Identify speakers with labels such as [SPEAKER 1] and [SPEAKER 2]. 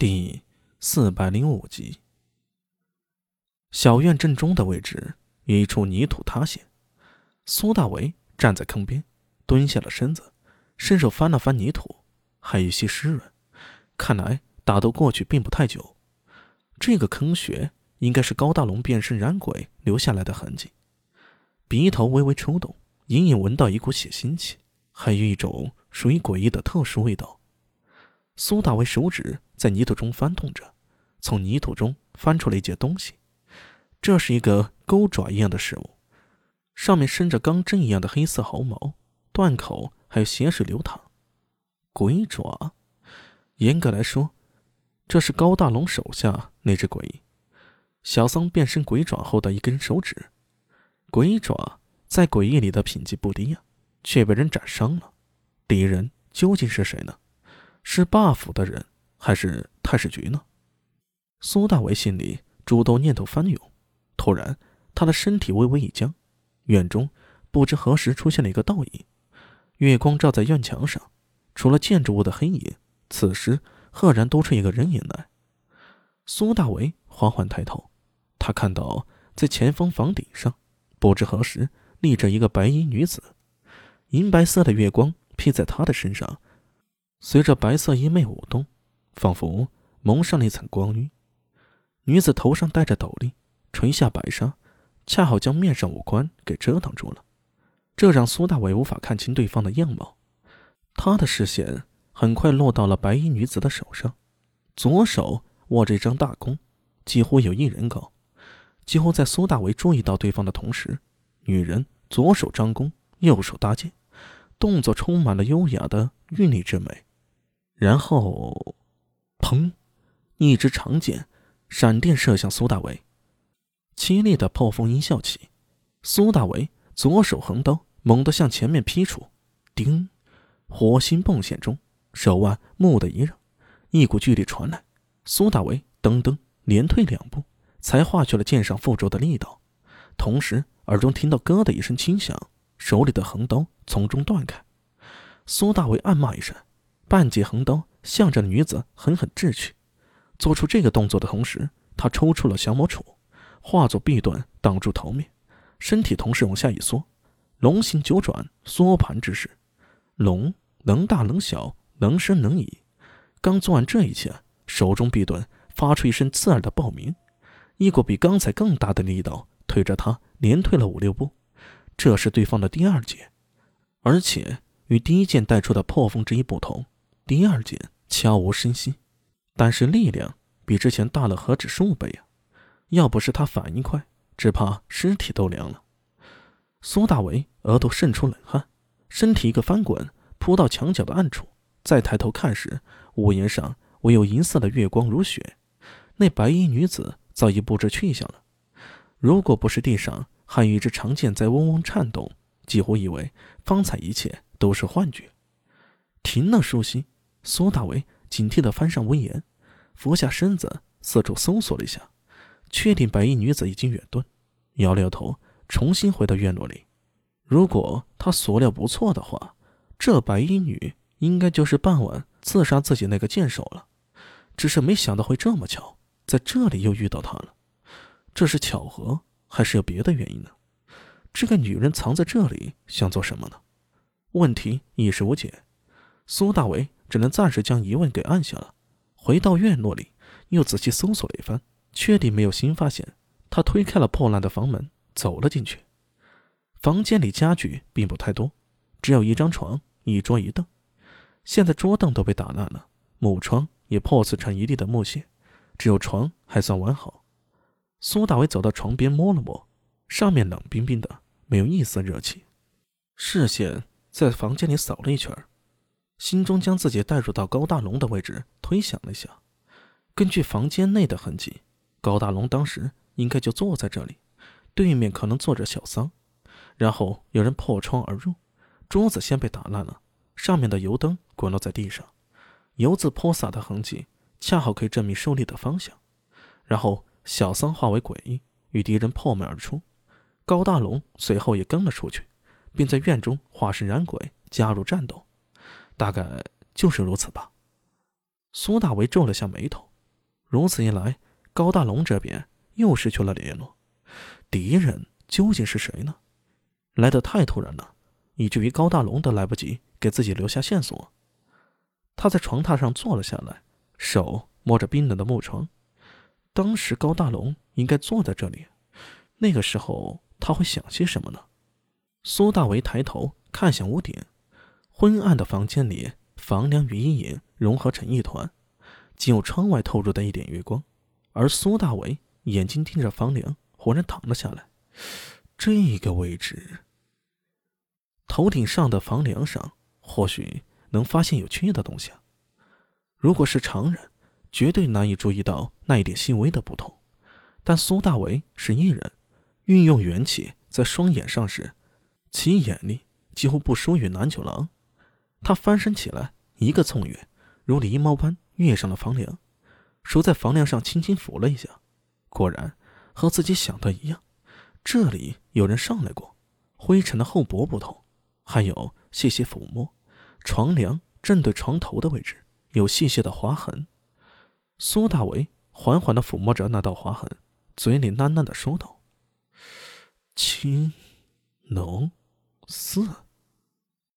[SPEAKER 1] 第四百零五集。小院正中的位置有一处泥土塌陷，苏大为站在坑边，蹲下了身子，伸手翻了翻泥土，还有些湿润，看来打斗过去并不太久。这个坑穴应该是高大龙变身燃鬼留下来的痕迹。鼻头微微抽动，隐隐闻到一股血腥气，还有一种属于诡异的特殊味道。苏大为手指在泥土中翻动着，从泥土中翻出了一件东西。这是一个钩爪一样的事物，上面伸着钢针一样的黑色毫毛，断口还有血水流淌。鬼爪，严格来说，这是高大龙手下那只鬼小桑变身鬼爪后的一根手指。鬼爪在诡异里的品级不低呀，却被人斩伤了。敌人究竟是谁呢？是霸府的人，还是太史局呢？苏大为心里诸多念头翻涌，突然，他的身体微微一僵。院中不知何时出现了一个倒影，月光照在院墙上，除了建筑物的黑影，此时赫然多出一个人影来。苏大为缓缓抬头，他看到在前方房顶上，不知何时立着一个白衣女子，银白色的月光披在她的身上。随着白色衣袂舞动，仿佛蒙上了一层光晕。女子头上戴着斗笠，垂下白纱，恰好将面上五官给遮挡住了，这让苏大伟无法看清对方的样貌。他的视线很快落到了白衣女子的手上，左手握着一张大弓，几乎有一人高。几乎在苏大伟注意到对方的同时，女人左手张弓，右手搭箭，动作充满了优雅的韵律之美。然后，砰！一支长剑闪电射向苏大为，凄厉的破风音效起。苏大为左手横刀猛地向前面劈出，叮！火星迸现中，手腕蓦地一让，一股巨力传来。苏大为噔噔连退两步，才化去了剑上附着的力道。同时，耳中听到“咯”的一声轻响，手里的横刀从中断开。苏大为暗骂一声。半截横刀向着女子狠狠掷去，做出这个动作的同时，他抽出了降魔杵，化作臂盾挡住头面，身体同时往下一缩，龙形九转缩盘之势。龙能大能小，能伸能移。刚做完这一切，手中臂盾发出一声刺耳的爆鸣，一股比刚才更大的力道推着他连退了五六步。这是对方的第二剑，而且与第一剑带出的破风之意不同。第二剑悄无声息，但是力量比之前大了何止数倍啊！要不是他反应快，只怕尸体都凉了。苏大为额头渗出冷汗，身体一个翻滚，扑到墙角的暗处。再抬头看时，屋檐上唯有银色的月光如雪，那白衣女子早已不知去向了。如果不是地上还有一支长剑在嗡嗡颤动，几乎以为方才一切都是幻觉。停了舒息。苏大为警惕地翻上屋檐，俯下身子，四处搜索了一下，确定白衣女子已经远遁，摇了摇头，重新回到院落里。如果他所料不错的话，这白衣女应该就是傍晚刺杀自己那个剑手了。只是没想到会这么巧，在这里又遇到她了。这是巧合，还是有别的原因呢？这个女人藏在这里想做什么呢？问题一时无解。苏大为。只能暂时将疑问给按下了。回到院落里，又仔细搜索了一番，确定没有新发现。他推开了破烂的房门，走了进去。房间里家具并不太多，只有一张床、一桌一凳。现在桌凳都被打烂了，木窗也破碎成一地的木屑，只有床还算完好。苏大伟走到床边摸了摸，上面冷冰冰的，没有一丝热气。视线在房间里扫了一圈。心中将自己带入到高大龙的位置，推想了一下。根据房间内的痕迹，高大龙当时应该就坐在这里，对面可能坐着小桑。然后有人破窗而入，桌子先被打烂了，上面的油灯滚落在地上，油渍泼洒的痕迹恰好可以证明受力的方向。然后小桑化为鬼，与敌人破门而出，高大龙随后也跟了出去，并在院中化身燃鬼，加入战斗。大概就是如此吧。苏大为皱了下眉头，如此一来，高大龙这边又失去了联络，敌人究竟是谁呢？来得太突然了，以至于高大龙都来不及给自己留下线索。他在床榻上坐了下来，手摸着冰冷的木床。当时高大龙应该坐在这里，那个时候他会想些什么呢？苏大为抬头看向屋顶，昏暗的房间里，房梁与阴影融合成一团，仅有窗外透入的一点月光。而苏大为眼睛盯着房梁，忽然躺了下来。这个位置，头顶上的房梁上，或许能发现有缺的东西啊。如果是常人，绝对难以注意到那一点细微的不同。但苏大为是异人，运用元气在双眼上时。其眼力几乎不输于南九郎，他翻身起来，一个纵跃，如狸猫般跃上了房梁，手在房梁上轻轻抚了一下，果然和自己想的一样，这里有人上来过，灰尘的厚薄不同，还有细细抚摸，床梁正对床头的位置有细细的划痕。苏大为缓缓地抚摸着那道划痕，嘴里喃喃地说道：“青浓。”四。